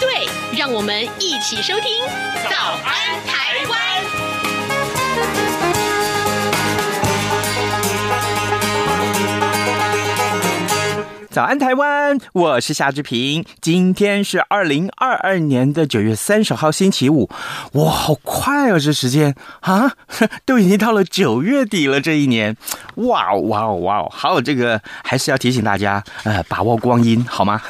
对，让我们一起收听《早安台湾》。早安，台湾！我是夏志平。今天是二零二二年的九月三十号，星期五。哇，好快哦，这时间啊，都已经到了九月底了。这一年，哇哦，哇哦，哇哦！好，这个还是要提醒大家，呃，把握光阴，好吗？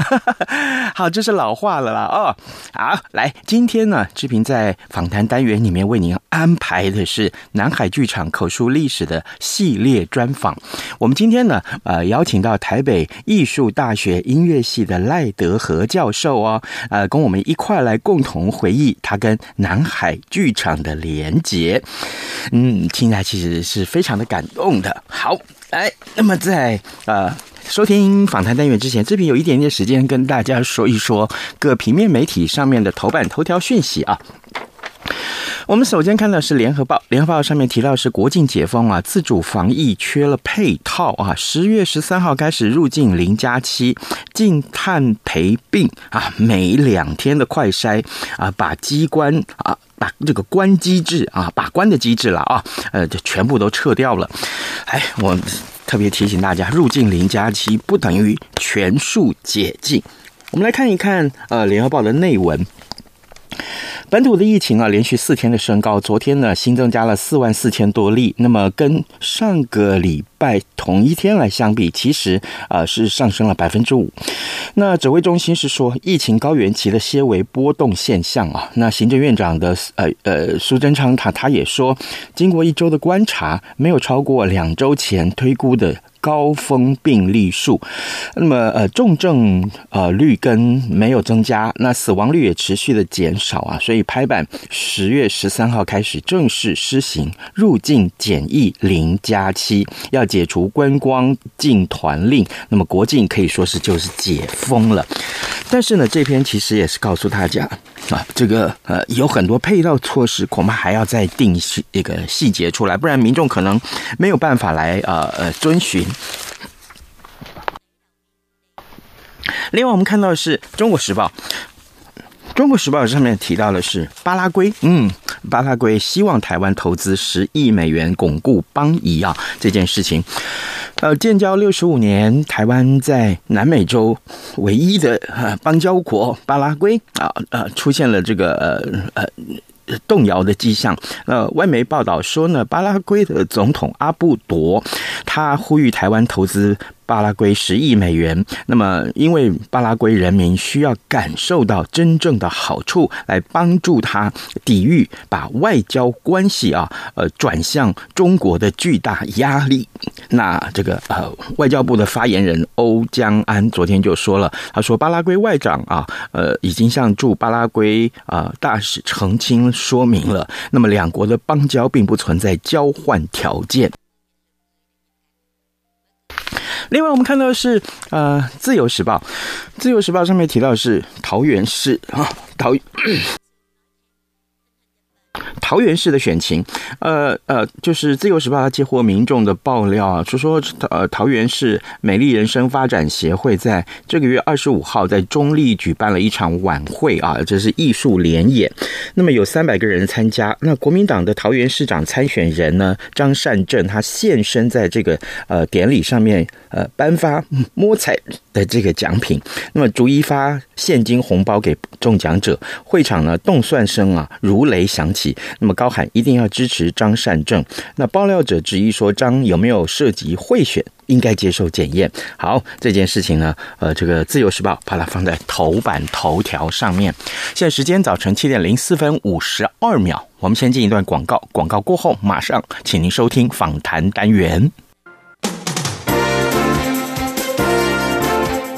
好，这是老话了啦。哦，好，来，今天呢，志平在访谈单元里面为您安排的是南海剧场口述历史的系列专访。我们今天呢，呃，邀请到台北艺术。树大学音乐系的赖德和教授哦，呃，跟我们一块来共同回忆他跟南海剧场的连结，嗯，听起来其实是非常的感动的。好，来，那么在呃收听访谈单元之前，这边有一点点时间跟大家说一说各平面媒体上面的头版头条讯息啊。我们首先看到是《联合报》，《联合报》上面提到是国境解封啊，自主防疫缺了配套啊，十月十三号开始入境零加七，静态陪病啊，每两天的快筛啊，把机关啊，把这个关机制啊，把关的机制了啊，呃，就全部都撤掉了。哎，我特别提醒大家，入境零加七不等于全数解禁。我们来看一看呃，《联合报》的内文。本土的疫情啊，连续四天的升高。昨天呢，新增加了四万四千多例。那么跟上个礼拜同一天来相比，其实啊、是上升了百分之五。那指挥中心是说，疫情高原期的些微波动现象啊。那行政院长的呃呃苏贞昌他他也说，经过一周的观察，没有超过两周前推估的。高峰病例数，那么呃重症呃率跟没有增加，那死亡率也持续的减少啊，所以拍板十月十三号开始正式施行入境检疫零加七，要解除观光禁团令，那么国境可以说是就是解封了。但是呢，这篇其实也是告诉大家啊，这个呃有很多配套措施，恐怕还要再定一个细节出来，不然民众可能没有办法来呃呃遵循。另外，我们看到的是《中国时报》。《中国时报》上面提到的是巴拉圭，嗯，巴拉圭希望台湾投资十亿美元巩固邦谊啊，这件事情。呃，建交六十五年，台湾在南美洲唯一的邦交国巴拉圭啊，呃，出现了这个呃呃。动摇的迹象。呃，外媒报道说呢，巴拉圭的总统阿布多，他呼吁台湾投资。巴拉圭十亿美元，那么因为巴拉圭人民需要感受到真正的好处，来帮助他抵御把外交关系啊，呃，转向中国的巨大压力。那这个呃，外交部的发言人欧江安昨天就说了，他说巴拉圭外长啊，呃，已经向驻巴拉圭啊大使澄清说明了，那么两国的邦交并不存在交换条件。另外，我们看到是呃，《自由时报》，《自由时报》上面提到的是桃园市啊，桃。桃园市的选情，呃呃，就是《自由时报》它接获民众的爆料啊，就说呃，桃园市美丽人生发展协会在这个月二十五号在中坜举办了一场晚会啊，这是艺术联演，那么有三百个人参加。那国民党的桃园市长参选人呢，张善政他现身在这个呃典礼上面，呃颁发摸彩的这个奖品，那么逐一发现金红包给中奖者，会场呢动算声啊如雷响起。那么高喊一定要支持张善政，那爆料者质疑说张有没有涉及贿选，应该接受检验。好，这件事情呢，呃，这个自由时报把它放在头版头条上面。现在时间早晨七点零四分五十二秒，我们先进一段广告，广告过后马上请您收听访谈单元。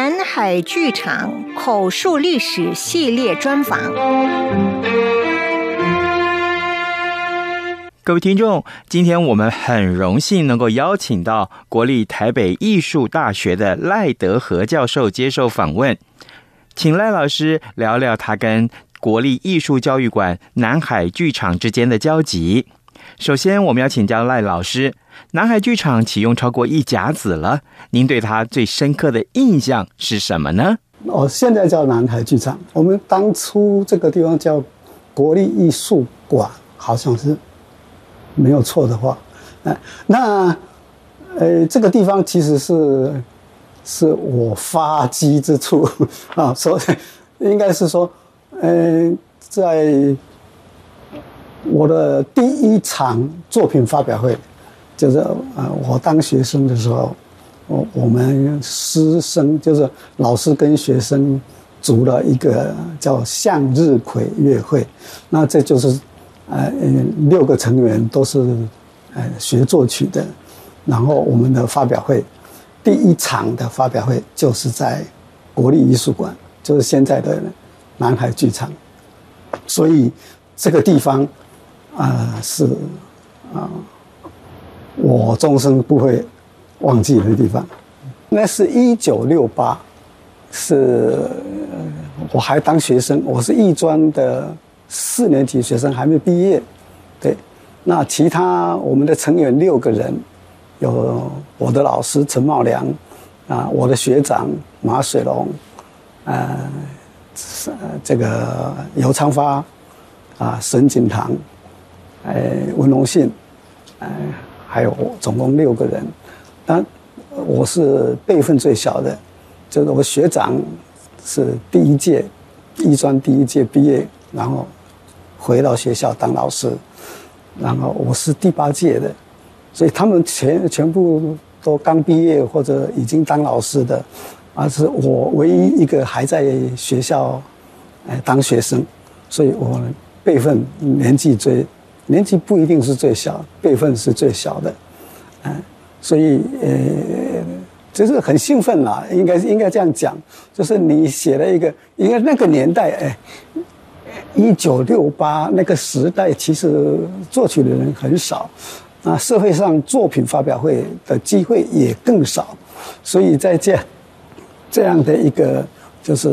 南海剧场口述历史系列专访。各位听众，今天我们很荣幸能够邀请到国立台北艺术大学的赖德和教授接受访问，请赖老师聊聊他跟国立艺术教育馆南海剧场之间的交集。首先，我们要请教赖老师，南海剧场启用超过一甲子了，您对它最深刻的印象是什么呢？哦，现在叫南海剧场，我们当初这个地方叫国立艺术馆，好像是。没有错的话，那，呃，这个地方其实是是我发迹之处啊，所以 应该是说，呃，在我的第一场作品发表会，就是呃，我当学生的时候，我我们师生就是老师跟学生组了一个叫向日葵乐会，那这就是。呃，六个成员都是呃学作曲的，然后我们的发表会，第一场的发表会就是在国立艺术馆，就是现在的南海剧场，所以这个地方啊、是啊我终生不会忘记的地方。那是一九六八，是我还当学生，我是艺专的。四年级学生还没毕业，对，那其他我们的成员六个人，有我的老师陈茂良，啊，我的学长马水龙，呃，这个尤昌发，啊，沈景堂，哎，文龙信，哎，还有，总共六个人，但我是辈分最小的，就是我学长是第一届艺专第一届毕业，然后。回到学校当老师，然后我是第八届的，所以他们全全部都刚毕业或者已经当老师的，而是我唯一一个还在学校，哎，当学生，所以我辈分年纪最，年纪不一定是最小，辈分是最小的，嗯，所以呃，就是很兴奋啦，应该应该这样讲，就是你写了一个，因为那个年代，哎。一九六八那个时代，其实作曲的人很少，啊，社会上作品发表会的机会也更少，所以在这样这样的一个就是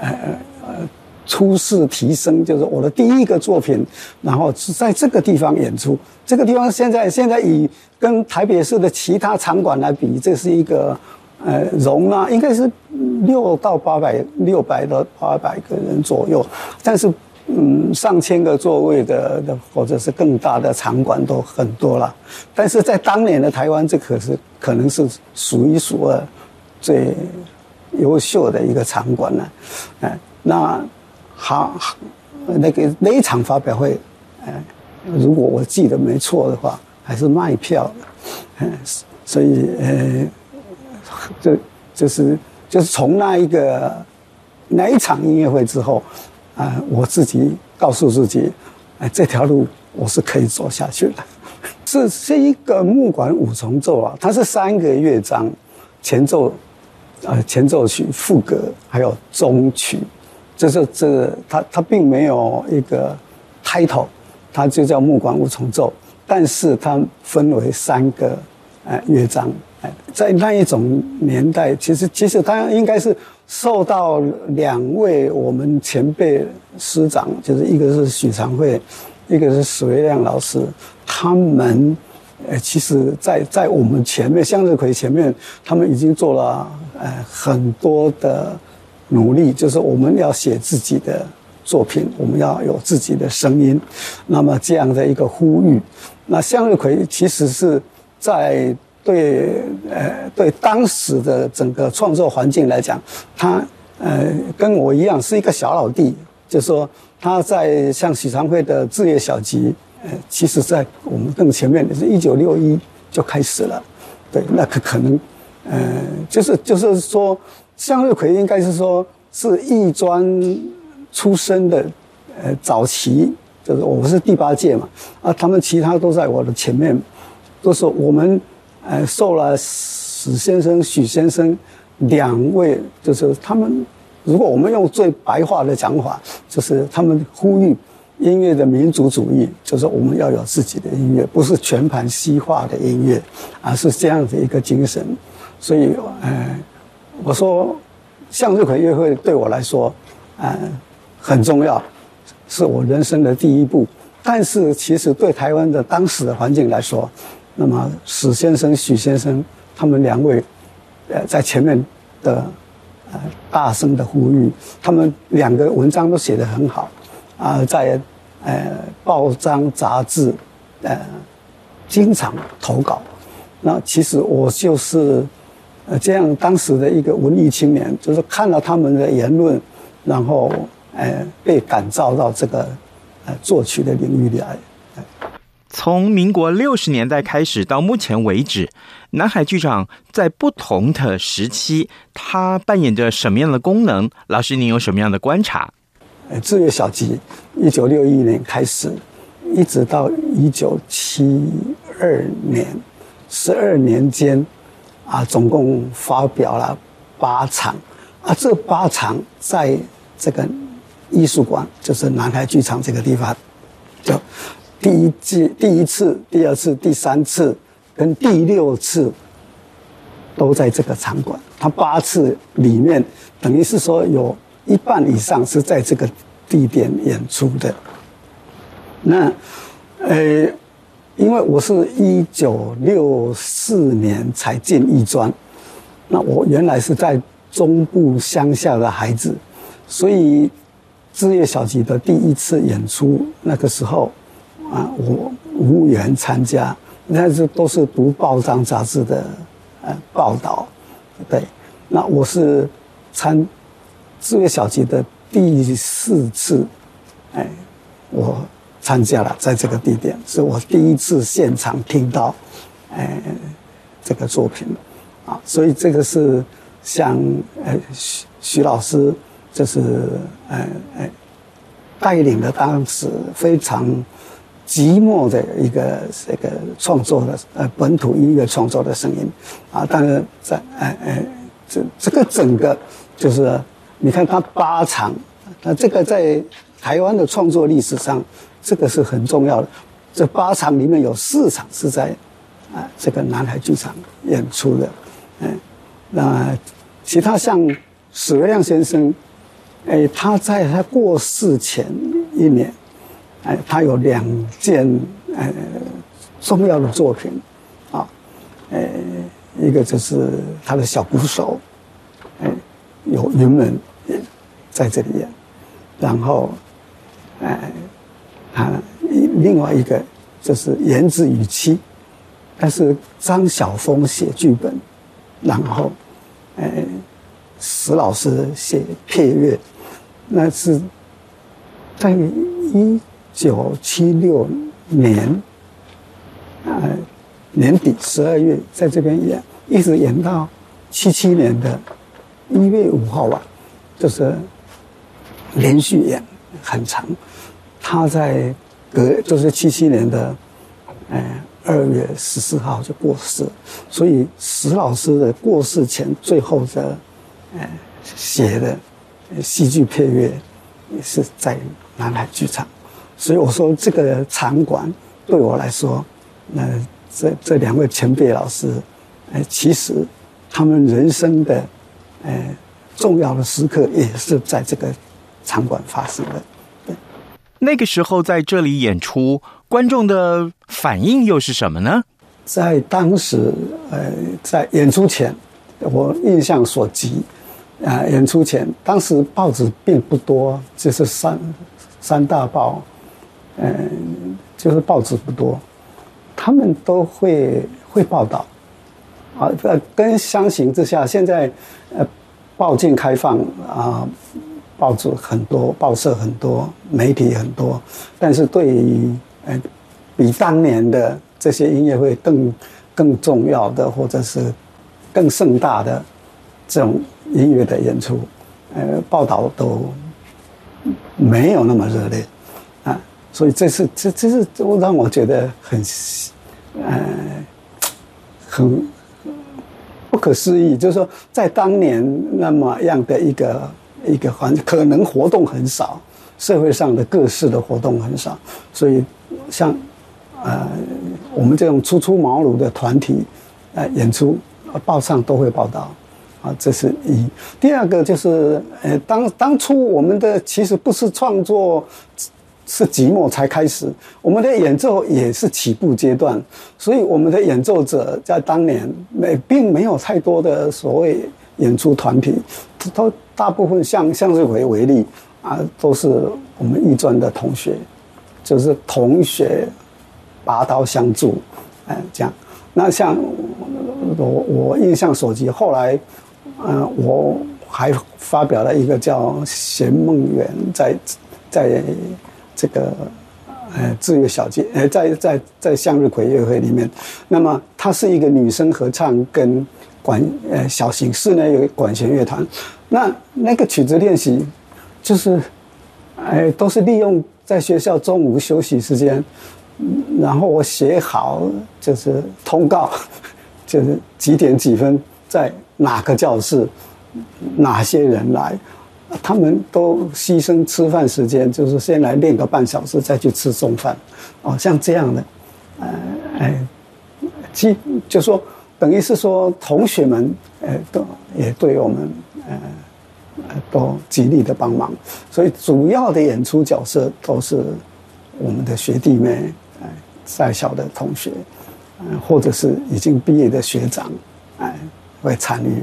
呃呃初试提升，就是我的第一个作品，然后是在这个地方演出。这个地方现在现在以跟台北市的其他场馆来比，这是一个。呃，容纳应该是六到八百，六百到八百个人左右，但是，嗯，上千个座位的的或者是更大的场馆都很多了。但是在当年的台湾，这可是可能是数一数二最优秀的一个场馆了。哎，那好，那个那一场发表会，哎，如果我记得没错的话，还是卖票的，哎，所以呃。就就是就是从那一个那一场音乐会之后，啊、我自己告诉自己，哎、这条路我是可以走下去的。是是一个木管五重奏啊，它是三个乐章，前奏，呃，前奏曲、副歌还有终曲，这是这个它它并没有一个 title，它就叫木管五重奏，但是它分为三个呃乐章，哎，在那一种年代，其实其实它应该是受到两位我们前辈师长，就是一个是许长惠。一个是史维亮老师，他们，呃，其实在，在在我们前面，向日葵前面，他们已经做了呃很多的努力，就是我们要写自己的作品，我们要有自己的声音，那么这样的一个呼吁，那向日葵其实是在对呃对当时的整个创作环境来讲，他呃跟我一样是一个小老弟，就是说。他在像许长惠的《置业小集》，呃，其实在我们更前面的，是一九六一就开始了，对，那可可能，呃，就是就是说，向日葵应该是说是艺专出身的，呃，早期就是我们是第八届嘛，啊，他们其他都在我的前面，都是我们，呃，受了史先生、许先生两位，就是他们。如果我们用最白话的讲法，就是他们呼吁音乐的民族主义，就是我们要有自己的音乐，不是全盘西化的音乐，而是这样的一个精神。所以，呃，我说向日葵乐会对我来说，呃，很重要，是我人生的第一步。但是，其实对台湾的当时的环境来说，那么史先生、许先生他们两位，呃，在前面的。呃，大声的呼吁，他们两个文章都写得很好，啊、在呃报章杂志，呃，经常投稿。那其实我就是呃这样当时的一个文艺青年，就是看了他们的言论，然后呃被感召到这个呃作曲的领域里来。从民国六十年代开始到目前为止，南海剧场在不同的时期，它扮演着什么样的功能？老师，您有什么样的观察？呃，志业小集，一九六一年开始，一直到一九七二年，十二年间，啊，总共发表了八场，啊，这八场在这个艺术馆，就是南海剧场这个地方，就。第一季、第一次、第二次、第三次跟第六次都在这个场馆。它八次里面，等于是说有一半以上是在这个地点演出的。那，呃，因为我是一九六四年才进艺专，那我原来是在中部乡下的孩子，所以志业小集的第一次演出那个时候。啊，我无缘参加，那是都是读报章杂志的呃报道，对，那我是参志业小集的第四次，哎，我参加了在这个地点，是我第一次现场听到，哎，这个作品，啊，所以这个是像呃徐徐老师，就是呃呃带领了当时非常。寂寞的一个这个创作的呃本土音乐创作的声音啊，当然在哎哎这这个整个就是你看他八场，那这个在台湾的创作历史上，这个是很重要的。这八场里面有四场是在啊这个南海剧场演出的，嗯，那其他像史维亮先生，哎，他在他过世前一年。哎，他有两件呃重要的作品，啊，呃，一个就是他的小鼓手，哎，有云门在这里演，然后，哎，啊另外一个就是《言子与妻》，但是张晓风写剧本，然后，呃，史老师写配乐，那是在一。九七六年，呃，年底十二月在这边演，一直演到七七年的一月五号吧，就是连续演，很长。他在隔就是七七年的，呃二月十四号就过世，所以史老师的过世前最后的，呃写的戏剧配乐也是在南海剧场，所以我说这个场馆对我来说，那这这两位前辈老师，哎，其实他们人生的，哎，重要的时刻也是在这个场馆发生的。那个时候在这里演出，观众的反应又是什么呢？在当时，呃，在演出前，我印象所及，啊，演出前，当时报纸并不多，就是三三大报，嗯，就是报纸不多。他们都会会报道，啊，跟相形之下，现在呃，报禁开放啊，报纸很多，报社很多，媒体很多，但是对于呃，比当年的这些音乐会更更重要的，或者是更盛大的这种音乐的演出，呃，报道都没有那么热烈啊。所以这是这这是让我觉得很，呃，很不可思议。就是说，在当年那么样的一个一个环，可能活动很少，社会上的各式的活动很少，所以像呃我们这种初出茅庐的团体，呃演出，报上都会报道啊。这是一。第二个就是呃当当初我们的其实不是创作。是寂寞才开始，我们的演奏也是起步阶段，所以我们的演奏者在当年没并没有太多的所谓演出团体，都大部分像向日葵为例啊，都是我们艺专的同学，就是同学拔刀相助，哎，这样。那像我我印象所及，后来，嗯，我还发表了一个叫弦梦圆在在。这个，呃，自由小姐，呃，在在在向日葵乐会里面，那么它是一个女生合唱跟管，呃，小型室内有管弦乐团，那那个曲子练习，就是，哎，都是利用在学校中午休息时间，然后我写好就是通告，就是几点几分在哪个教室，哪些人来。他们都牺牲吃饭时间，就是先来练个半小时，再去吃中饭，哦，像这样的，呃，哎，即就说，等于是说，同学们，呃，都也对我们，呃，都极力的帮忙，所以主要的演出角色都是我们的学弟妹，哎，在校的同学，呃，或者是已经毕业的学长，哎，会参与，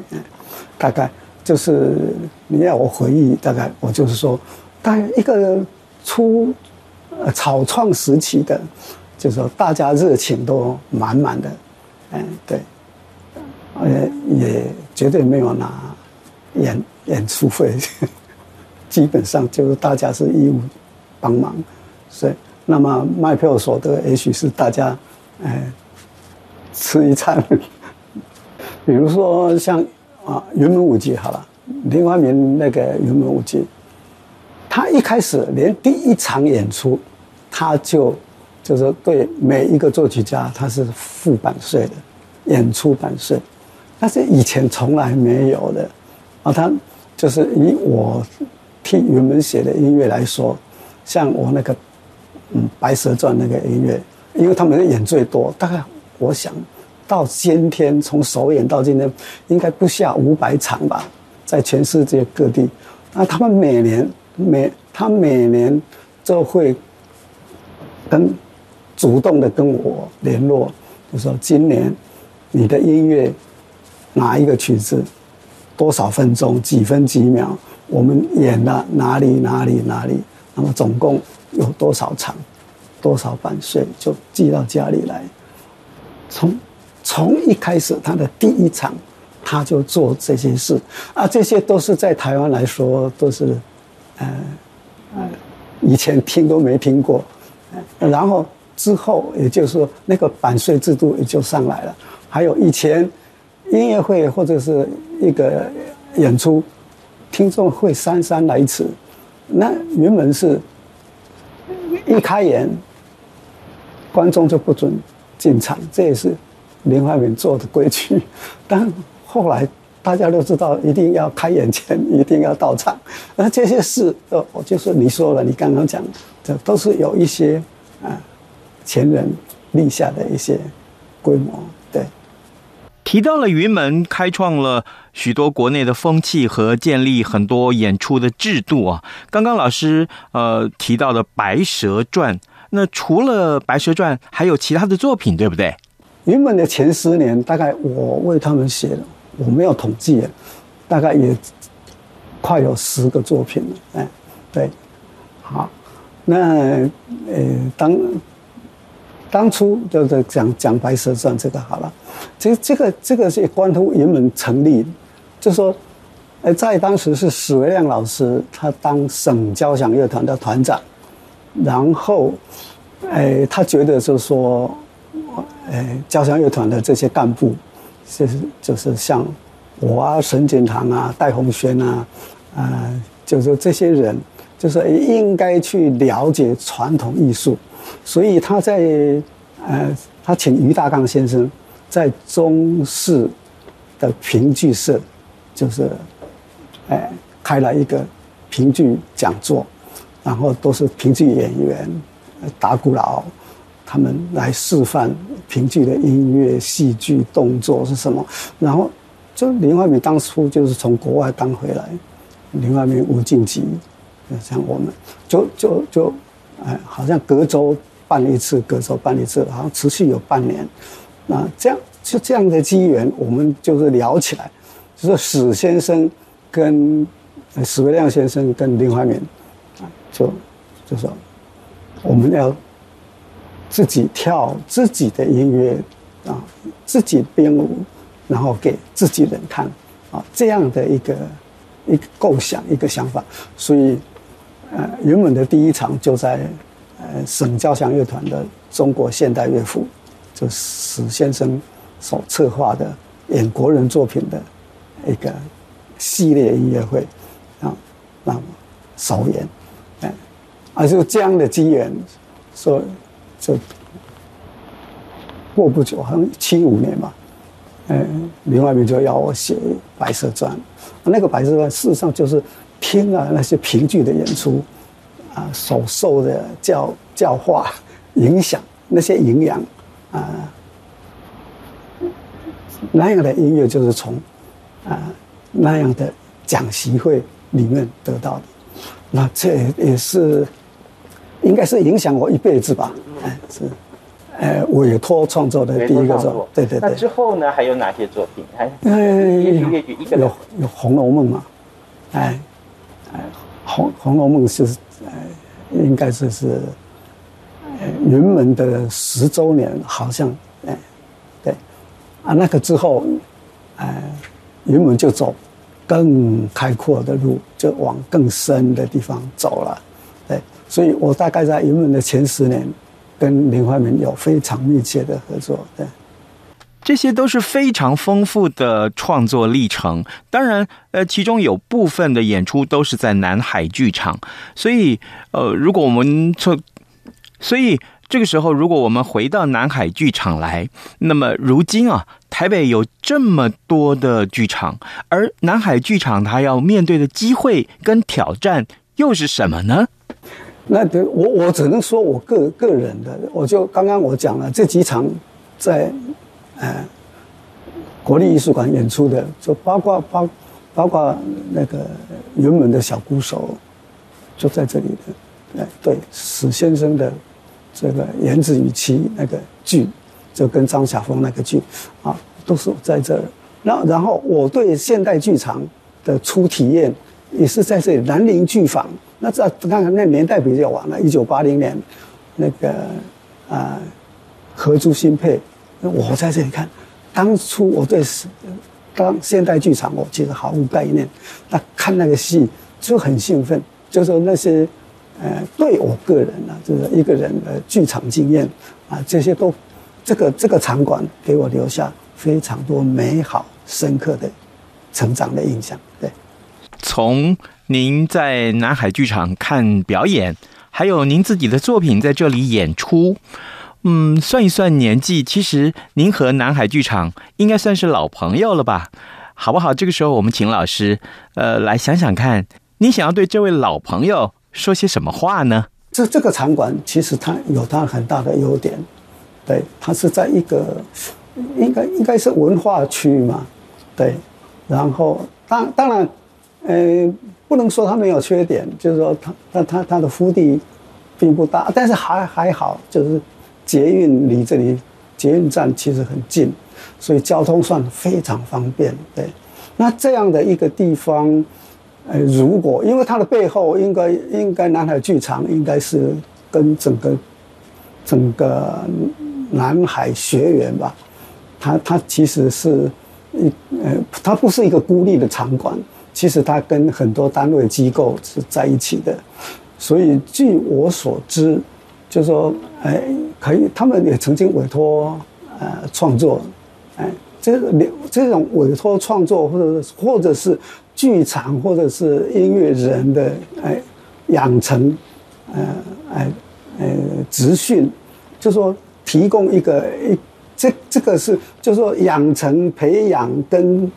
大概。就是你要我回忆，大概我就是说，大概一个初呃草创时期的，就是说大家热情都满满的，嗯，对，呃也绝对没有拿演演出费，基本上就是大家是义务帮忙，所以那么卖票所得也许是大家哎吃一餐，比如说像。啊，云门舞集好了，林怀民那个云门舞集，他一开始连第一场演出，他就就是对每一个作曲家他是付版税的，演出版税，但是以前从来没有的，啊，他就是以我替云门写的音乐来说，像我那个嗯《白蛇传》那个音乐，因为他们演最多，大概我想。到今天，从首演到今天，应该不下五百场吧，在全世界各地。那他们每年每他每年就会跟主动的跟我联络，就说今年你的音乐哪一个曲子多少分钟几分几秒，我们演了哪里哪里哪里，那么总共有多少场，多少版税就寄到家里来，从。从一开始，他的第一场，他就做这些事。啊，这些都是在台湾来说都是，呃，呃，以前听都没听过，然后之后也就是说那个版税制度也就上来了，还有以前音乐会或者是一个演出，听众会姗姗来迟，那原本是一开演，观众就不准进场，这也是林怀民做的规矩。但后来大家都知道，一定要开演前一定要到场。那这些事，呃，我就是你说了，你刚刚讲，这都是有一些啊前人立下的一些规模。对，提到了云门开创了许多国内的风气和建立很多演出的制度啊。刚刚老师呃提到的《白蛇传》，那除了《白蛇传》，还有其他的作品，对不对？云门的前十年，大概我为他们写的，我没有统计，大概也快有十个作品了。哎，对，好，那呃当。当初就是讲讲《白蛇传》这个好了，这这个这个是关乎云门成立，就说，呃，在当时是史维亮老师他当省交响乐团的团长，然后，哎，他觉得就是说，哎，交响乐团的这些干部，就是就是像我啊、沈景堂啊、戴鸿轩啊，啊、呃，就是这些人，就是应该去了解传统艺术。所以他在，呃，他请于大刚先生在中视的评剧社，就是，哎，开了一个评剧讲座，然后都是评剧演员，达古劳，他们来示范评剧的音乐、戏剧、动作是什么。然后，就林怀民当初就是从国外刚回来，林怀民、吴静吉，像我们，就就就。哎，好像隔周办一次，隔周办一次，好像持续有半年。那这样就这样的机缘，我们就是聊起来，就是史先生跟史维亮先生跟林怀民啊，就就说我们要自己跳自己的音乐啊，自己编舞，然后给自己人看啊，这样的一个一个构想，一个想法，所以。呃，原本的第一场就在呃省交响乐团的中国现代乐府，就史先生所策划的演国人作品的一个系列音乐会啊，那么首演，哎，而就这样的机缘，说就过不久，好像七五年吧，嗯，林怀民就要我写《白蛇传》，那个《白蛇传》事实上就是。听啊，那些评剧的演出，啊，所受的教教化影响，那些营养啊，那样的音乐就是从啊那样的讲习会里面得到的。那这也是应该是影响我一辈子吧？哎，是，呃，委托创作的第一个作，对对对。那之后呢？还有哪些作品？还呃，有有有《红楼梦》嘛？哎。《红红楼梦》是呃，应该是是呃云门的十周年，好像哎，对啊，那个之后，呃，云门就走更开阔的路，就往更深的地方走了，对，所以我大概在云门的前十年，跟林怀民有非常密切的合作，对。这些都是非常丰富的创作历程。当然，呃，其中有部分的演出都是在南海剧场。所以，呃，如果我们从，所以这个时候，如果我们回到南海剧场来，那么如今啊，台北有这么多的剧场，而南海剧场它要面对的机会跟挑战又是什么呢？那我我只能说我个个人的，我就刚刚我讲了这几场在。呃，国立艺术馆演出的，就包括包包括那个云门的小鼓手，就在这里的，哎，对，史先生的这个《言子与妻》那个剧，就跟张晓风那个剧，啊，都是在这儿。然然后我对现代剧场的初体验也是在这里，南林剧坊。那这看看那年代比较晚了，一九八零年，那个啊，合租新配。我在这里看，当初我对当现代剧场我其实毫无概念，那看那个戏就很兴奋，就说那些呃，对我个人呢、啊，就是一个人的剧场经验啊，这些都这个这个场馆给我留下非常多美好深刻的成长的印象。对，从您在南海剧场看表演，还有您自己的作品在这里演出。嗯，算一算年纪，其实您和南海剧场应该算是老朋友了吧？好不好？这个时候我们请老师，呃，来想想看，你想要对这位老朋友说些什么话呢？这这个场馆其实它有它很大的优点，对，它是在一个应该应该是文化区嘛，对，然后当当然，呃，不能说它没有缺点，就是说它它它它的腹地并不大，但是还还好，就是。捷运离这里捷运站其实很近，所以交通算非常方便。对，那这样的一个地方，呃，如果因为它的背后应该应该南海剧场应该是跟整个整个南海学园吧，它它其实是一呃，它不是一个孤立的场馆，其实它跟很多单位机构是在一起的，所以据我所知。就是说，哎，可以，他们也曾经委托呃创作，哎，这个这种委托创作，或者或者是剧场，或者是音乐人的哎养成，呃哎呃职训，就说提供一个一这这个是就是说养成培养跟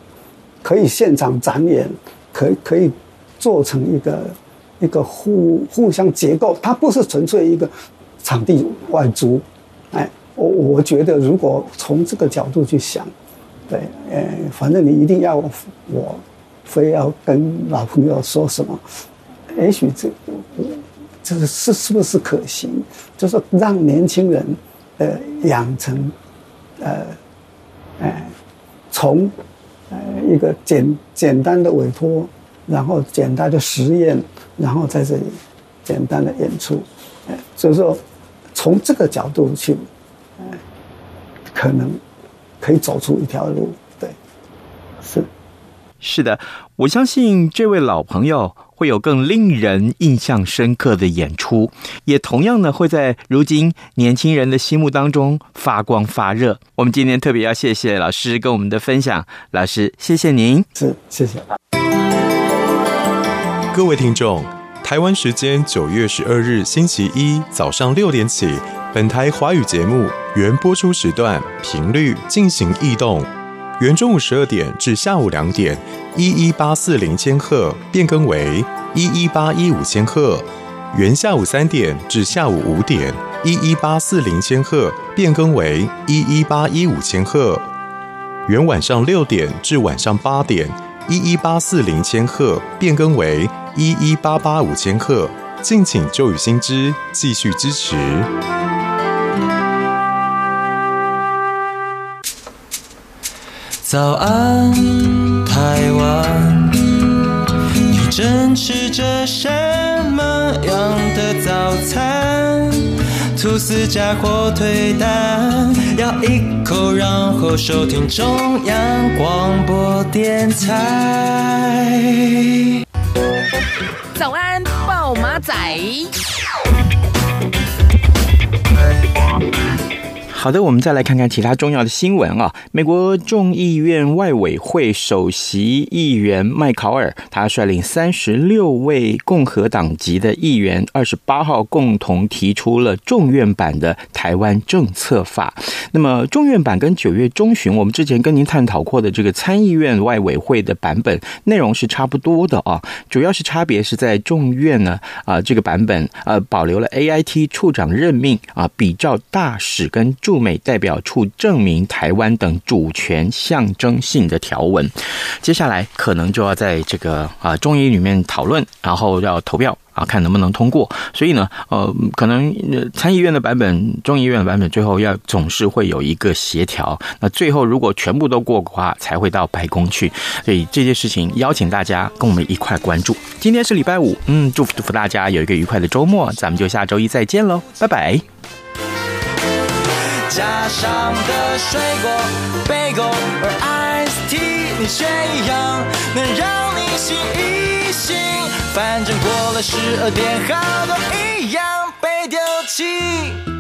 可以现场展演，可以可以做成一个一个互互相结构，它不是纯粹一个。场地外租，哎，我我觉得如果从这个角度去想，对，哎，反正你一定要我非要跟老朋友说什么，也许这这个是是不是可行？就是让年轻人呃养成呃哎从呃一个简简单的委托，然后简单的实验，然后在这里简单的演出，哎，所以说。从这个角度去，可能可以走出一条路。对，是是的，我相信这位老朋友会有更令人印象深刻的演出，也同样呢会在如今年轻人的心目当中发光发热。我们今天特别要谢谢老师跟我们的分享，老师谢谢您，是谢谢。各位听众。台湾时间九月十二日星期一早上六点起，本台华语节目原播出时段频率进行异动，原中午十二点至下午两点，一一八四零千赫变更为一一八一五千赫；原下午三点至下午五点，一一八四零千赫变更为一一八一五千赫；原晚上六点至晚上八点，一一八四零千赫变更为。一一八八五千克，敬请旧雨新知继续支持。早安，台湾，你正吃着什么样的早餐？吐司加火腿蛋，咬一口，然后收听中央广播电台。早安，暴马仔。好的，我们再来看看其他重要的新闻啊。美国众议院外委会首席议员麦考尔，他率领三十六位共和党籍的议员，二十八号共同提出了众院版的台湾政策法。那么众院版跟九月中旬我们之前跟您探讨过的这个参议院外委会的版本内容是差不多的啊，主要是差别是在众院呢啊这个版本呃保留了 AIT 处长任命啊比照大使跟驻驻美代表处证明台湾等主权象征性的条文，接下来可能就要在这个啊众议里面讨论，然后要投票啊，看能不能通过。所以呢，呃，可能参议院的版本、众议院的版本，最后要总是会有一个协调。那最后如果全部都过的话，才会到白宫去。所以这件事情邀请大家跟我们一块关注。今天是礼拜五，嗯，祝福祝福大家有一个愉快的周末，咱们就下周一再见喽，拜拜。加上的水果，Bagel 或 Iced Tea，你却一样能让你醒一醒。反正过了十二点，好多一样被丢弃。